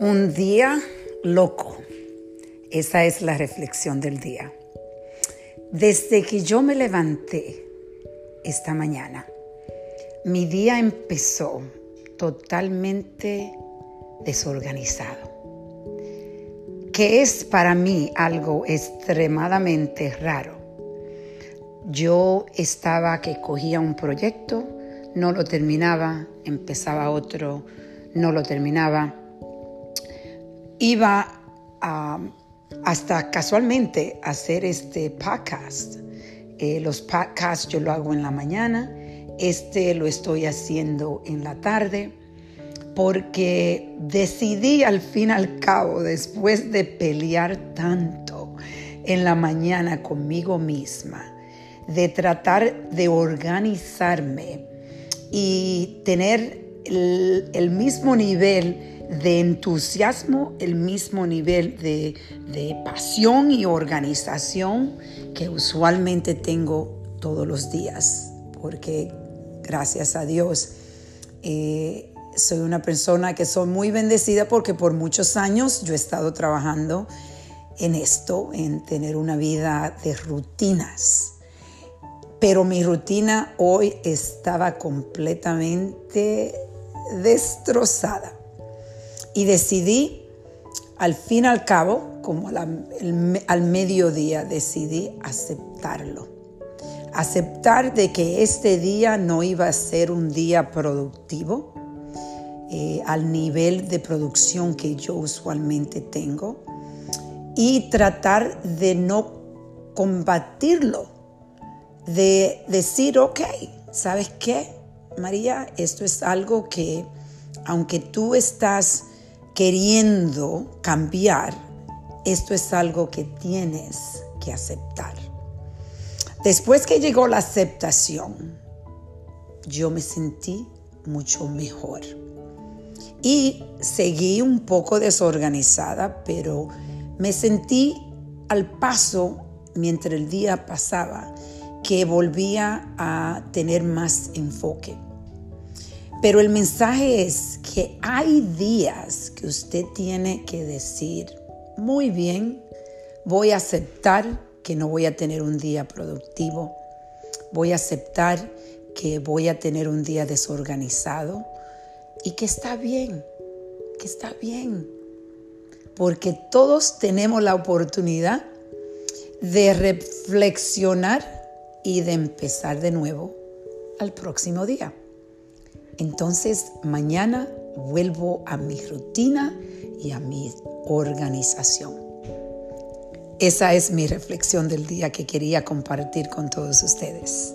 Un día loco. Esa es la reflexión del día. Desde que yo me levanté esta mañana, mi día empezó totalmente desorganizado, que es para mí algo extremadamente raro. Yo estaba que cogía un proyecto, no lo terminaba, empezaba otro, no lo terminaba iba hasta casualmente a hacer este podcast. Eh, los podcasts yo lo hago en la mañana, este lo estoy haciendo en la tarde, porque decidí al fin y al cabo, después de pelear tanto en la mañana conmigo misma, de tratar de organizarme y tener el mismo nivel de entusiasmo, el mismo nivel de, pasión y organización que usualmente tengo todos los días, porque gracias a Dios eh, soy una persona que soy muy bendecida porque por muchos años yo he estado trabajando en esto, en tener una vida de rutinas. Pero mi rutina hoy estaba completamente destrozada. Y decidí, al fin y al cabo, como al mediodía, decidí aceptarlo. Aceptar de que este día no iba a ser un día productivo eh, al nivel de producción que yo usualmente tengo y tratar de no combatirlo, de decir, ok, ¿sabes qué, María? Esto es algo que, aunque tú estás queriendo cambiar, esto es algo que tienes que aceptar. Después que llegó la aceptación, yo me sentí mucho mejor. Y seguí un poco desorganizada, pero me sentí al paso mientras el día pasaba que volvía a tener más enfoque. Pero el mensaje es que hay días que usted tiene que decir, muy bien, voy a aceptar que no voy a tener un día productivo, voy a aceptar que voy a tener un día desorganizado. Y que está bien, que está bien, porque todos tenemos la oportunidad de reflexionar y de empezar de nuevo al próximo día. Entonces mañana vuelvo a mi rutina y a mi organización. Esa es mi reflexión del día que quería compartir con todos ustedes.